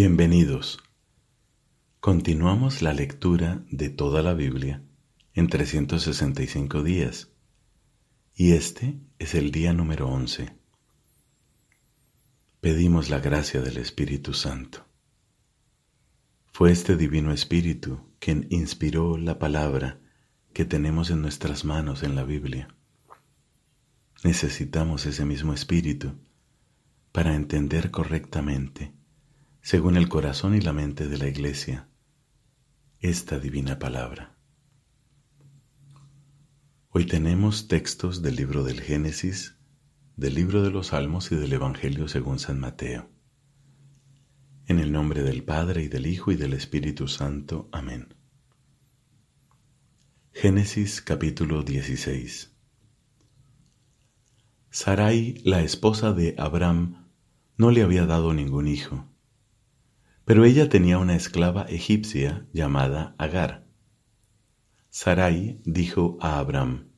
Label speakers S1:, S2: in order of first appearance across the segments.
S1: Bienvenidos. Continuamos la lectura de toda la Biblia en 365 días y este es el día número 11. Pedimos la gracia del Espíritu Santo. Fue este Divino Espíritu quien inspiró la palabra que tenemos en nuestras manos en la Biblia. Necesitamos ese mismo Espíritu para entender correctamente según el corazón y la mente de la Iglesia, esta divina palabra. Hoy tenemos textos del libro del Génesis, del libro de los Salmos y del Evangelio según San Mateo. En el nombre del Padre y del Hijo y del Espíritu Santo. Amén. Génesis capítulo 16 Sarai, la esposa de Abraham, no le había dado ningún hijo pero ella tenía una esclava egipcia llamada Agar. Sarai dijo a Abraham,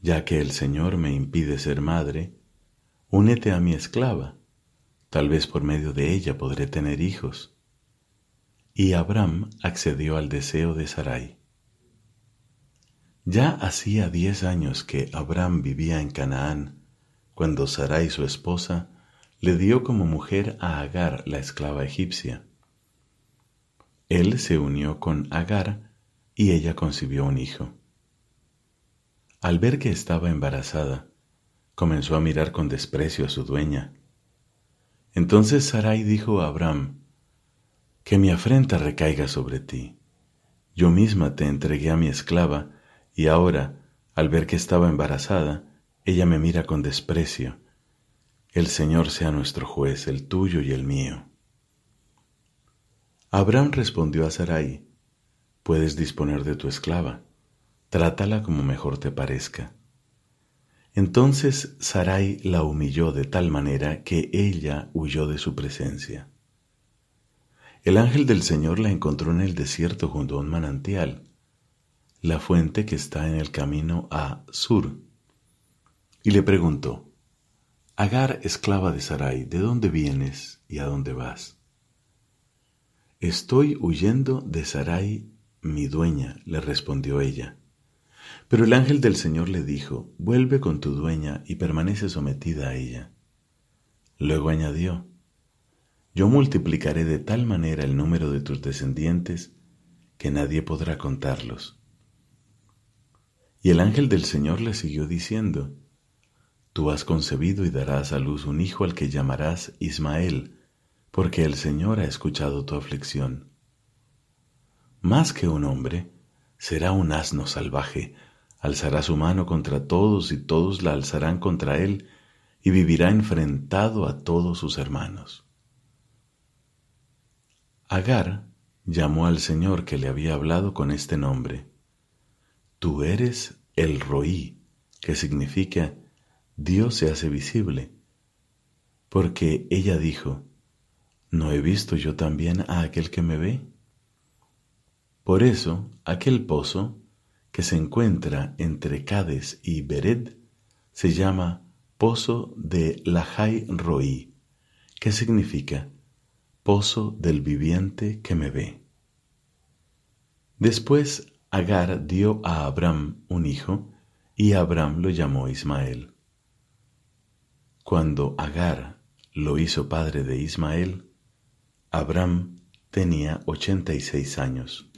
S1: Ya que el Señor me impide ser madre, únete a mi esclava, tal vez por medio de ella podré tener hijos. Y Abraham accedió al deseo de Sarai. Ya hacía diez años que Abraham vivía en Canaán, cuando Sarai su esposa le dio como mujer a Agar, la esclava egipcia. Él se unió con Agar y ella concibió un hijo. Al ver que estaba embarazada, comenzó a mirar con desprecio a su dueña. Entonces Sarai dijo a Abraham, Que mi afrenta recaiga sobre ti. Yo misma te entregué a mi esclava, y ahora, al ver que estaba embarazada, ella me mira con desprecio el Señor sea nuestro juez, el tuyo y el mío. Abraham respondió a Sarai, puedes disponer de tu esclava, trátala como mejor te parezca. Entonces Sarai la humilló de tal manera que ella huyó de su presencia. El ángel del Señor la encontró en el desierto junto a un manantial, la fuente que está en el camino a Sur, y le preguntó, Agar, esclava de Sarai, ¿de dónde vienes y a dónde vas? Estoy huyendo de Sarai, mi dueña, le respondió ella. Pero el ángel del Señor le dijo, vuelve con tu dueña y permanece sometida a ella. Luego añadió, yo multiplicaré de tal manera el número de tus descendientes que nadie podrá contarlos. Y el ángel del Señor le siguió diciendo, Tú has concebido y darás a luz un hijo al que llamarás Ismael, porque el Señor ha escuchado tu aflicción. Más que un hombre, será un asno salvaje, alzará su mano contra todos y todos la alzarán contra él, y vivirá enfrentado a todos sus hermanos. Agar llamó al Señor que le había hablado con este nombre. Tú eres el Roí, que significa Dios se hace visible, porque ella dijo, ¿no he visto yo también a aquel que me ve? Por eso, aquel pozo que se encuentra entre Cades y Bered se llama Pozo de Lahai Roí, que significa Pozo del viviente que me ve. Después Agar dio a Abraham un hijo y Abraham lo llamó Ismael. Cuando Agar lo hizo padre de Ismael, Abraham tenía ochenta y seis años.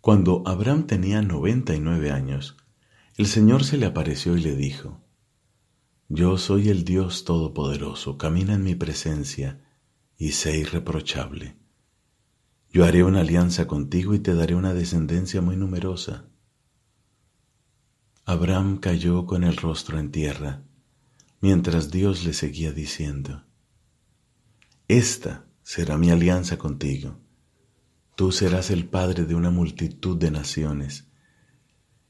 S1: Cuando Abraham tenía noventa y nueve años, el Señor se le apareció y le dijo, Yo soy el Dios Todopoderoso, camina en mi presencia y sé irreprochable. Yo haré una alianza contigo y te daré una descendencia muy numerosa Abraham cayó con el rostro en tierra, mientras Dios le seguía diciendo, Esta será mi alianza contigo. Tú serás el padre de una multitud de naciones,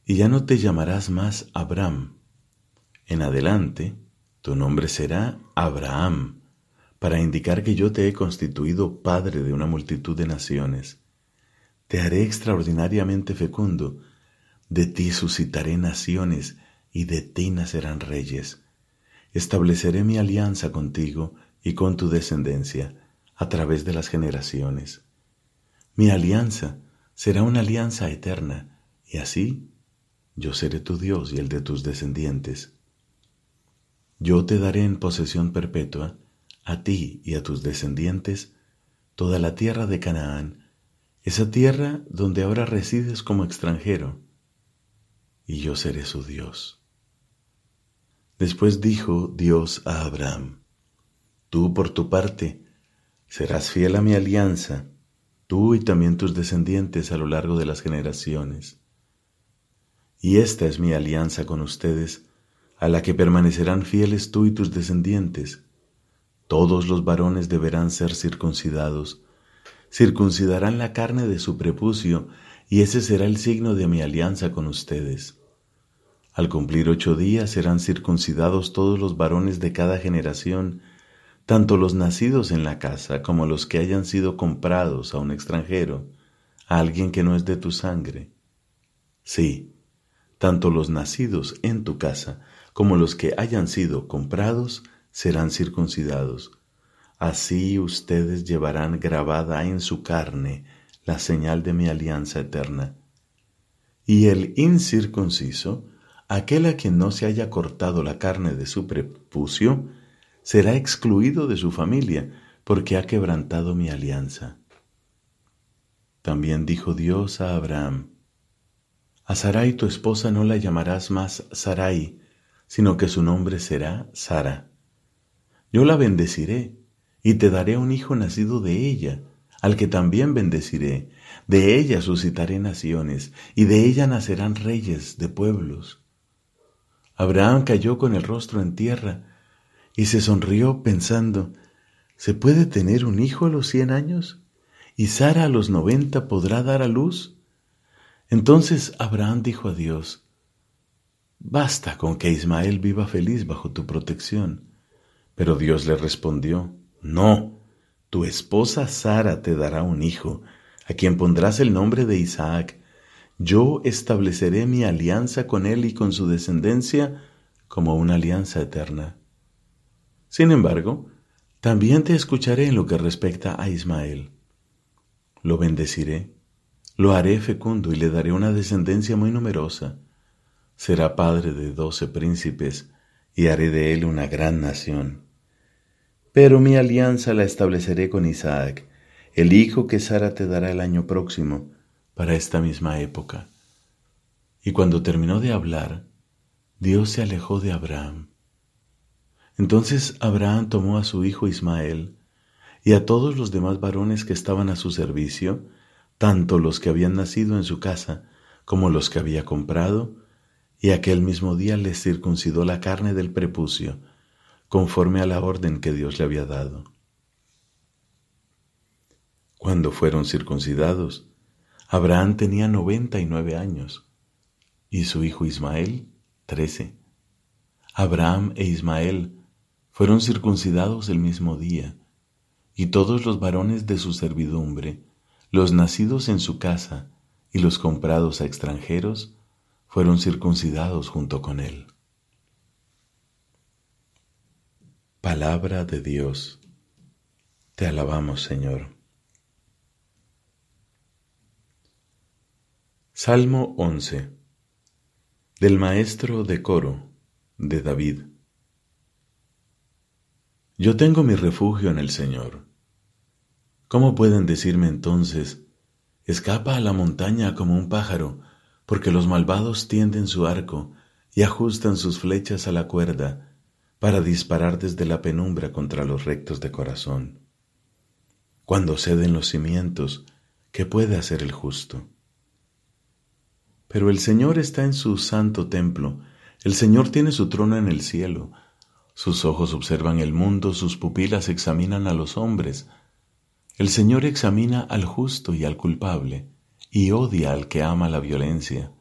S1: y ya no te llamarás más Abraham. En adelante, tu nombre será Abraham, para indicar que yo te he constituido padre de una multitud de naciones. Te haré extraordinariamente fecundo, de ti suscitaré naciones y de ti nacerán reyes. estableceré mi alianza contigo y con tu descendencia a través de las generaciones. Mi alianza será una alianza eterna, y así yo seré tu Dios y el de tus descendientes. Yo te daré en posesión perpetua, a ti y a tus descendientes, toda la tierra de Canaán, esa tierra donde ahora resides como extranjero, y yo seré su Dios. Después dijo Dios a Abraham, Tú por tu parte serás fiel a mi alianza, tú y también tus descendientes a lo largo de las generaciones. Y esta es mi alianza con ustedes, a la que permanecerán fieles tú y tus descendientes. Todos los varones deberán ser circuncidados, circuncidarán la carne de su prepucio, y ese será el signo de mi alianza con ustedes. Al cumplir ocho días serán circuncidados todos los varones de cada generación, tanto los nacidos en la casa como los que hayan sido comprados a un extranjero, a alguien que no es de tu sangre. Sí, tanto los nacidos en tu casa como los que hayan sido comprados serán circuncidados. Así ustedes llevarán grabada en su carne la señal de mi alianza eterna. Y el incircunciso, aquel a quien no se haya cortado la carne de su prepucio, será excluido de su familia, porque ha quebrantado mi alianza. También dijo Dios a Abraham, A Sarai tu esposa no la llamarás más Sarai, sino que su nombre será Sara. Yo la bendeciré, y te daré un hijo nacido de ella, al que también bendeciré. De ella suscitaré naciones, y de ella nacerán reyes de pueblos. Abraham cayó con el rostro en tierra, y se sonrió pensando, ¿se puede tener un hijo a los cien años? ¿Y Sara a los noventa podrá dar a luz? Entonces Abraham dijo a Dios, Basta con que Ismael viva feliz bajo tu protección. Pero Dios le respondió, No, tu esposa Sara te dará un hijo, a quien pondrás el nombre de Isaac. Yo estableceré mi alianza con él y con su descendencia como una alianza eterna. Sin embargo, también te escucharé en lo que respecta a Ismael. Lo bendeciré, lo haré fecundo y le daré una descendencia muy numerosa. Será padre de doce príncipes y haré de él una gran nación. Pero mi alianza la estableceré con Isaac, el hijo que Sara te dará el año próximo, para esta misma época. Y cuando terminó de hablar, Dios se alejó de Abraham. Entonces Abraham tomó a su hijo Ismael y a todos los demás varones que estaban a su servicio, tanto los que habían nacido en su casa como los que había comprado, y aquel mismo día les circuncidó la carne del prepucio, conforme a la orden que Dios le había dado. Cuando fueron circuncidados, Abraham tenía noventa y nueve años y su hijo Ismael trece. Abraham e Ismael fueron circuncidados el mismo día, y todos los varones de su servidumbre, los nacidos en su casa y los comprados a extranjeros, fueron circuncidados junto con él. Palabra de Dios. Te alabamos, Señor. Salmo 11 del maestro de coro de David. Yo tengo mi refugio en el Señor. ¿Cómo pueden decirme entonces, escapa a la montaña como un pájaro, porque los malvados tienden su arco y ajustan sus flechas a la cuerda, para disparar desde la penumbra contra los rectos de corazón. Cuando ceden los cimientos, ¿qué puede hacer el justo? Pero el Señor está en su santo templo, el Señor tiene su trono en el cielo, sus ojos observan el mundo, sus pupilas examinan a los hombres. El Señor examina al justo y al culpable, y odia al que ama la violencia.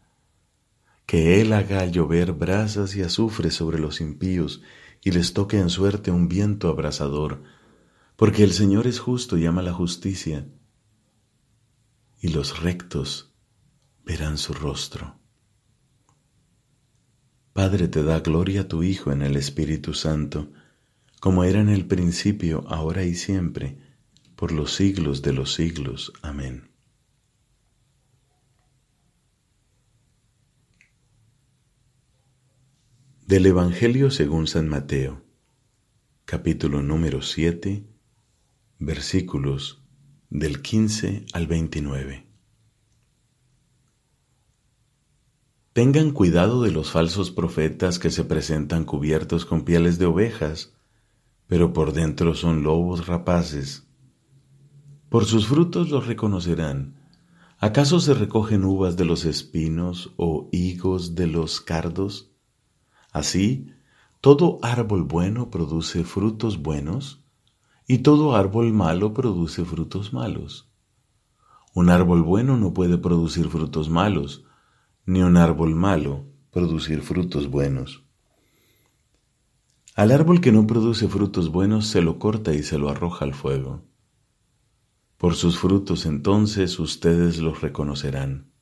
S1: Que Él haga llover brasas y azufre sobre los impíos, y les toque en suerte un viento abrasador, porque el Señor es justo y ama la justicia, y los rectos verán su rostro. Padre, te da gloria a tu Hijo en el Espíritu Santo, como era en el principio, ahora y siempre, por los siglos de los siglos. Amén. Del Evangelio según San Mateo, capítulo número 7, versículos del 15 al 29. Tengan cuidado de los falsos profetas que se presentan cubiertos con pieles de ovejas, pero por dentro son lobos rapaces. Por sus frutos los reconocerán. ¿Acaso se recogen uvas de los espinos o higos de los cardos? Así, todo árbol bueno produce frutos buenos, y todo árbol malo produce frutos malos. Un árbol bueno no puede producir frutos malos, ni un árbol malo producir frutos buenos. Al árbol que no produce frutos buenos se lo corta y se lo arroja al fuego. Por sus frutos entonces ustedes los reconocerán.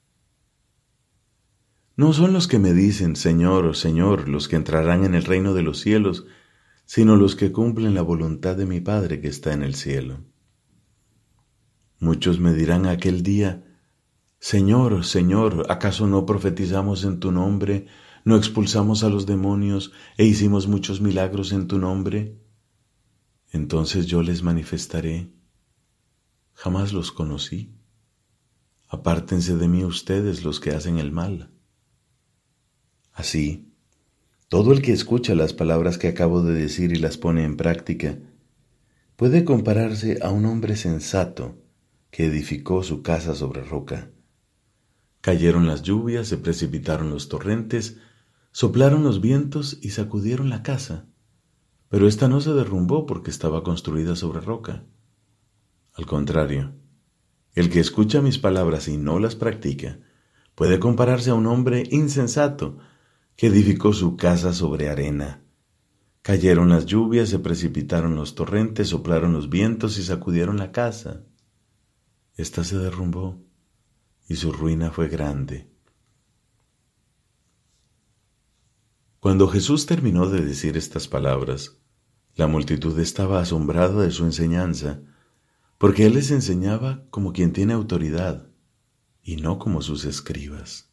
S1: No son los que me dicen, Señor, Señor, los que entrarán en el reino de los cielos, sino los que cumplen la voluntad de mi Padre que está en el cielo. Muchos me dirán aquel día, Señor, Señor, ¿acaso no profetizamos en tu nombre, no expulsamos a los demonios e hicimos muchos milagros en tu nombre? Entonces yo les manifestaré, jamás los conocí. Apártense de mí ustedes los que hacen el mal. Así, todo el que escucha las palabras que acabo de decir y las pone en práctica, puede compararse a un hombre sensato que edificó su casa sobre roca. Cayeron las lluvias, se precipitaron los torrentes, soplaron los vientos y sacudieron la casa, pero ésta no se derrumbó porque estaba construida sobre roca. Al contrario, el que escucha mis palabras y no las practica puede compararse a un hombre insensato que edificó su casa sobre arena. Cayeron las lluvias, se precipitaron los torrentes, soplaron los vientos y sacudieron la casa. Esta se derrumbó y su ruina fue grande. Cuando Jesús terminó de decir estas palabras, la multitud estaba asombrada de su enseñanza, porque Él les enseñaba como quien tiene autoridad y no como sus escribas.